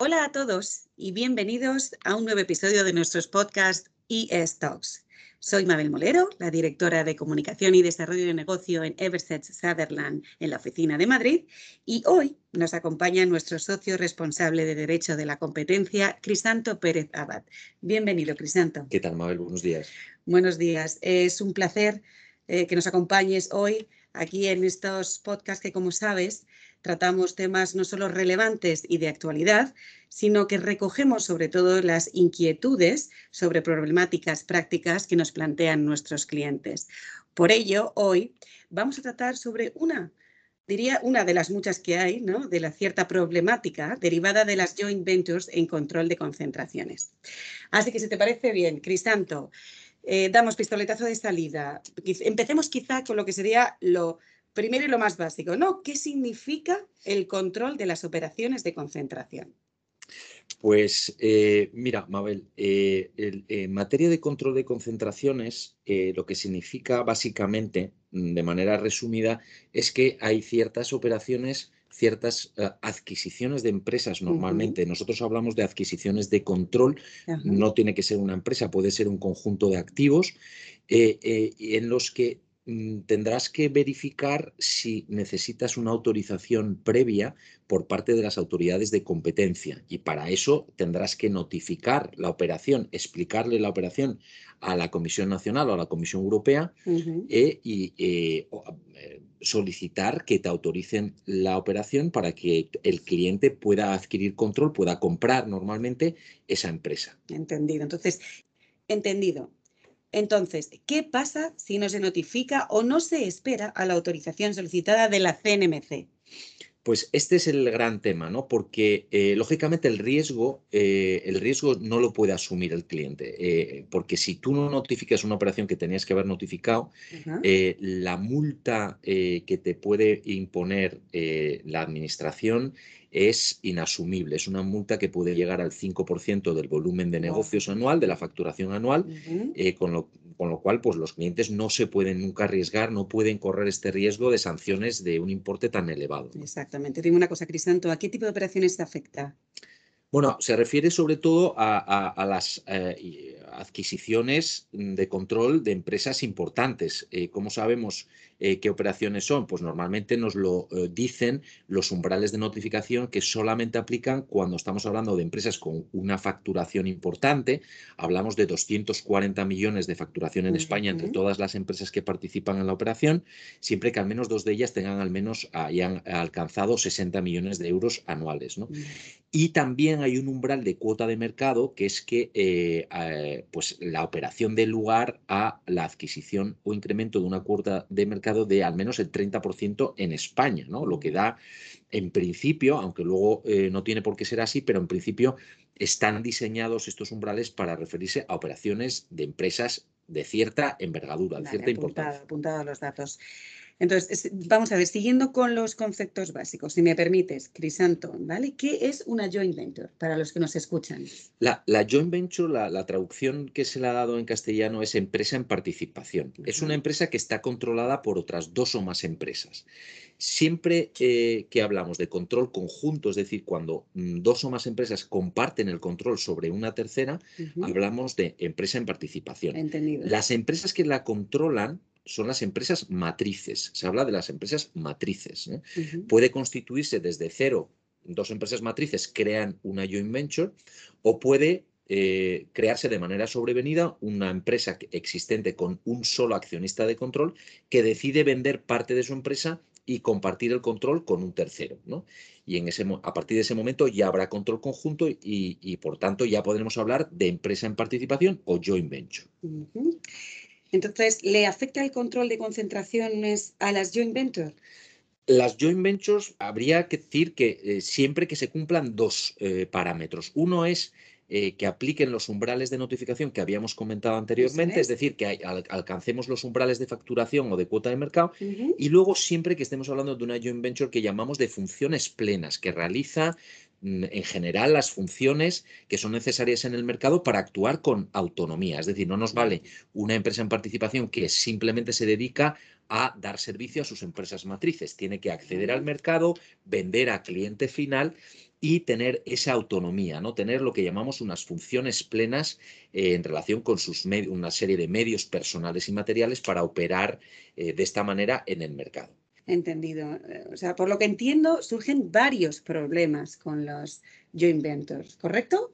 Hola a todos y bienvenidos a un nuevo episodio de nuestros podcasts ES Talks. Soy Mabel Molero, la directora de Comunicación y Desarrollo de Negocio en Everset Sutherland en la oficina de Madrid y hoy nos acompaña nuestro socio responsable de Derecho de la Competencia, Crisanto Pérez Abad. Bienvenido, Crisanto. ¿Qué tal, Mabel? Buenos días. Buenos días. Es un placer eh, que nos acompañes hoy aquí en estos podcasts que, como sabes, tratamos temas no solo relevantes y de actualidad, sino que recogemos sobre todo las inquietudes sobre problemáticas prácticas que nos plantean nuestros clientes. Por ello, hoy vamos a tratar sobre una, diría una de las muchas que hay, ¿no? de la cierta problemática derivada de las joint ventures en control de concentraciones. Así que si te parece bien, Crisanto, eh, damos pistoletazo de salida. Empecemos quizá con lo que sería lo primero y lo más básico, ¿no? ¿Qué significa el control de las operaciones de concentración? Pues eh, mira, Mabel, eh, en materia de control de concentraciones, eh, lo que significa básicamente, mm, de manera resumida, es que hay ciertas operaciones, ciertas adquisiciones de empresas normalmente. Nosotros hablamos de adquisiciones de control, no tiene que ser una empresa, puede ser un conjunto de activos en los que tendrás que verificar si necesitas una autorización previa por parte de las autoridades de competencia y para eso tendrás que notificar la operación, explicarle la operación a la Comisión Nacional o a la Comisión Europea eh, y eh, eh, solicitar que te autoricen la operación para que el cliente pueda adquirir control, pueda comprar normalmente esa empresa. Entendido. Entonces, entendido. Entonces, ¿qué pasa si no se notifica o no se espera a la autorización solicitada de la CNMC? Pues este es el gran tema, ¿no? Porque eh, lógicamente el riesgo, eh, el riesgo no lo puede asumir el cliente, eh, porque si tú no notificas una operación que tenías que haber notificado, la multa que te puede imponer la administración es inasumible. Es una multa que puede llegar al 5% del volumen de negocios anual, de la facturación anual, eh, con, lo, con, lo, cual pues, los clientes no se pueden nunca arriesgar, no pueden correr este riesgo de sanciones de un importe tan elevado. Exactamente. Dime una cosa, Crisanto, ¿a qué tipo de operaciones te afecta? Bueno, se refiere sobre todo a, las eh, adquisiciones de control de empresas importantes. Eh, como sabemos eh, qué operaciones son? Pues normalmente nos lo eh, dicen los umbrales de notificación que solamente aplican cuando estamos hablando de empresas con una facturación importante. Hablamos de 240 millones de facturación en España entre todas las empresas que participan en la operación, siempre que al menos dos de ellas tengan al menos hayan alcanzado 60 millones de euros anuales. Y también hay un umbral de cuota de mercado que es que eh, pues la operación dé lugar a la adquisición o incremento de una cuota de mercado de al menos el 30% en España, ¿no? Lo que da, en principio, aunque luego eh, no tiene por qué ser así, pero en principio están diseñados estos umbrales para referirse a operaciones de empresas de cierta envergadura, de cierta importancia. Apuntado los datos. Entonces, vamos a ver, siguiendo con los conceptos básicos, si me permites, Crisanto, ¿vale? ¿Qué es una joint venture para los que nos escuchan? La, joint venture, la, traducción que se le ha dado en castellano es empresa en participación. Es una empresa que está controlada por otras dos o más empresas. Siempre eh, que hablamos de control conjunto, es decir, cuando mm, dos o más empresas comparten el control sobre una tercera, hablamos de empresa en participación. Entendido. Las empresas que la controlan son las empresas matrices. Se habla de las empresas matrices. ¿eh? Puede constituirse desde cero, dos empresas matrices crean una joint venture o puede eh, crearse de manera sobrevenida una empresa existente con un solo accionista de control que decide vender parte de su empresa y compartir el control con un tercero. ¿no? Y en ese, a partir de ese momento ya habrá control conjunto y, por tanto ya podremos hablar de empresa en participación o joint venture. Entonces, ¿le afecta el control de concentraciones a las joint ventures? Las joint ventures habría que decir que eh, siempre que se cumplan dos eh, parámetros. Uno es eh, que apliquen los umbrales de notificación que habíamos comentado anteriormente, es decir, que alcancemos los umbrales de facturación o de cuota de mercado, y luego siempre que estemos hablando de una joint venture que llamamos de funciones plenas, que realiza en general las funciones que son necesarias en el mercado para actuar con autonomía. Es decir, no nos vale una empresa en participación que simplemente se dedica a dar servicio a sus empresas matrices. Tiene que acceder al mercado, vender a cliente final y tener esa autonomía, ¿no? tener lo que llamamos unas funciones plenas eh, en relación con sus una serie de medios personales y materiales para operar eh, de esta manera en el mercado. Entendido. O sea, por lo que entiendo, surgen varios problemas con los joint ventures, ¿correcto?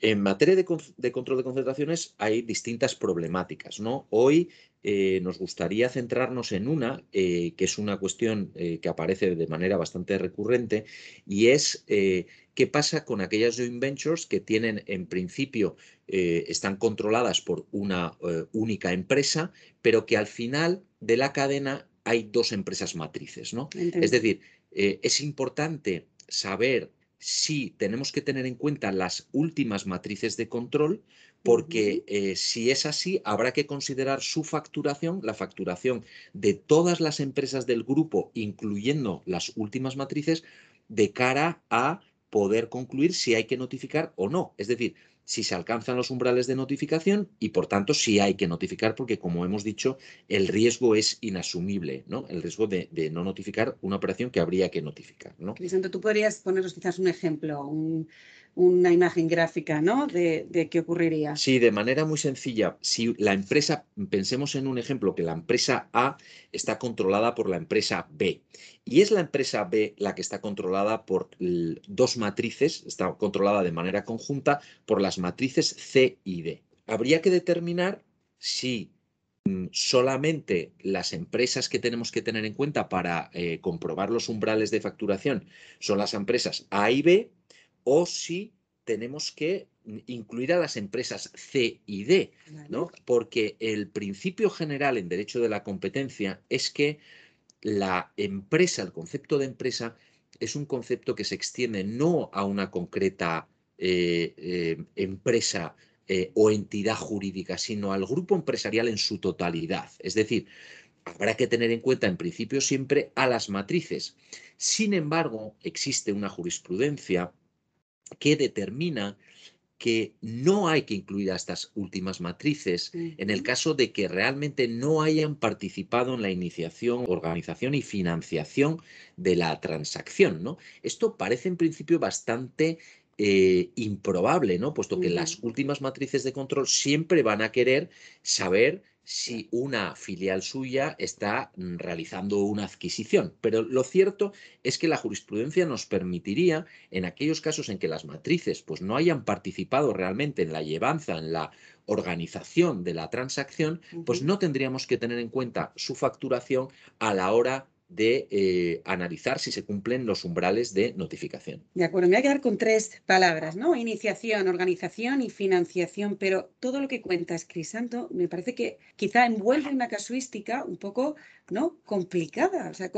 En materia de, control de concentraciones hay distintas problemáticas. ¿no? Hoy eh, nos gustaría centrarnos en una, eh, que es una cuestión eh, que aparece de manera bastante recurrente, y es qué pasa con aquellas joint ventures que tienen, en principio, están controladas por una única empresa, pero que al final de la cadena hay dos empresas matrices. ¿no? Es decir, es importante saber si tenemos que tener en cuenta las últimas matrices de control, porque eh, si es así, habrá que considerar su facturación, la facturación de todas las empresas del grupo, incluyendo las últimas matrices, de cara a poder concluir si hay que notificar o no. Es decir, si se alcanzan los umbrales de notificación y por tanto si hay que notificar porque como hemos dicho el riesgo es inasumible, ¿no? El riesgo de, no notificar una operación que habría que notificar, ¿no? Crisanto, tú podrías ponernos quizás un ejemplo, un, una imagen gráfica ¿no? de, qué ocurriría. Sí, de manera muy sencilla. Si la empresa, pensemos en un ejemplo, que la empresa A está controlada por la empresa B y es la empresa B la que está controlada por dos matrices, está controlada de manera conjunta por las matrices C y D. Habría que determinar si mm, solamente las empresas que tenemos que tener en cuenta para eh, comprobar los umbrales de facturación son las empresas A y B o si tenemos que incluir a las empresas C y D, ¿no? Porque el principio general en derecho de la competencia es que la empresa, el concepto de empresa, es un concepto que se extiende no a una concreta eh, eh, empresa eh, o entidad jurídica, sino al grupo empresarial en su totalidad. Es decir, habrá que tener en cuenta en principio siempre a las matrices. Sin embargo, existe una jurisprudencia que determina que no hay que incluir a estas últimas matrices en el caso de que realmente no hayan participado en la iniciación, organización y financiación de la transacción. ¿no? Esto parece en principio bastante eh, improbable, ¿no? puesto que las últimas matrices de control siempre van a querer saber si una filial suya está mm, realizando una adquisición. Pero lo cierto es que la jurisprudencia nos permitiría, en aquellos casos en que las matrices pues, no hayan participado realmente en la llevanza, en la organización de la transacción, pues no tendríamos que tener en cuenta su facturación a la hora de eh, analizar si se cumplen los umbrales de notificación. De acuerdo, me voy a quedar con tres palabras, ¿no? Iniciación, organización y financiación, pero todo lo que cuentas, Crisanto, me parece que quizá envuelve una casuística un poco, ¿no? Complicada. O sea,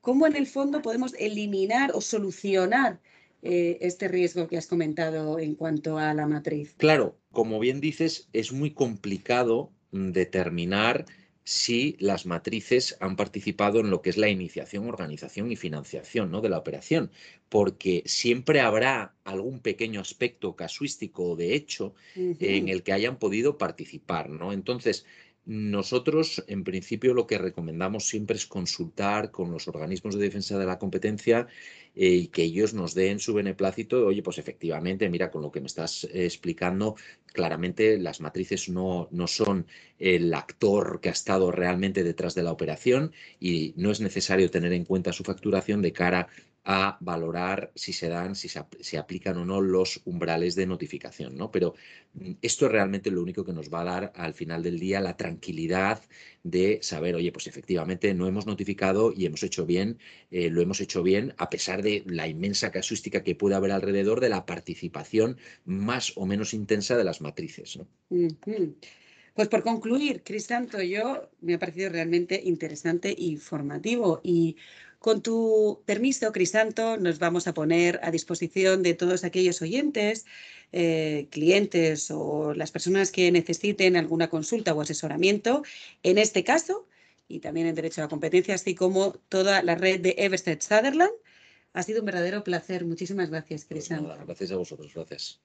¿cómo en el fondo podemos eliminar o solucionar eh, este riesgo que has comentado en cuanto a la matriz? Claro, como bien dices, es muy complicado mm, determinar si las matrices han participado en lo que es la iniciación, organización y financiación ¿no? de la operación, porque siempre habrá algún pequeño aspecto casuístico o de hecho en el que hayan podido participar. ¿no? Entonces, nosotros, en principio, lo que recomendamos siempre es consultar con los organismos de defensa de la competencia eh, y que ellos nos den su beneplácito. Oye, pues efectivamente, mira, con lo que me estás eh, explicando, claramente las matrices no, no son el actor que ha estado realmente detrás de la operación y no es necesario tener en cuenta su facturación de cara a valorar si se dan, si se, aplican o no los umbrales de notificación, ¿no? Pero mm, esto es realmente lo único que nos va a dar al final del día la tranquilidad de saber, oye, pues efectivamente no hemos notificado y hemos hecho bien, eh, lo hemos hecho bien a pesar de la inmensa casuística que puede haber alrededor de la participación más o menos intensa de las matrices, ¿no? Pues por concluir, Crisanto, yo me ha parecido realmente interesante y formativo y con tu permiso, Crisanto, nos vamos a poner a disposición de todos aquellos oyentes, eh, clientes o las personas que necesiten alguna consulta o asesoramiento, en este caso, y también en Derecho a la Competencia, así como toda la red de Everstead Sutherland. Ha sido un verdadero placer. Muchísimas gracias, pues Crisanto. gracias a vosotros. Gracias.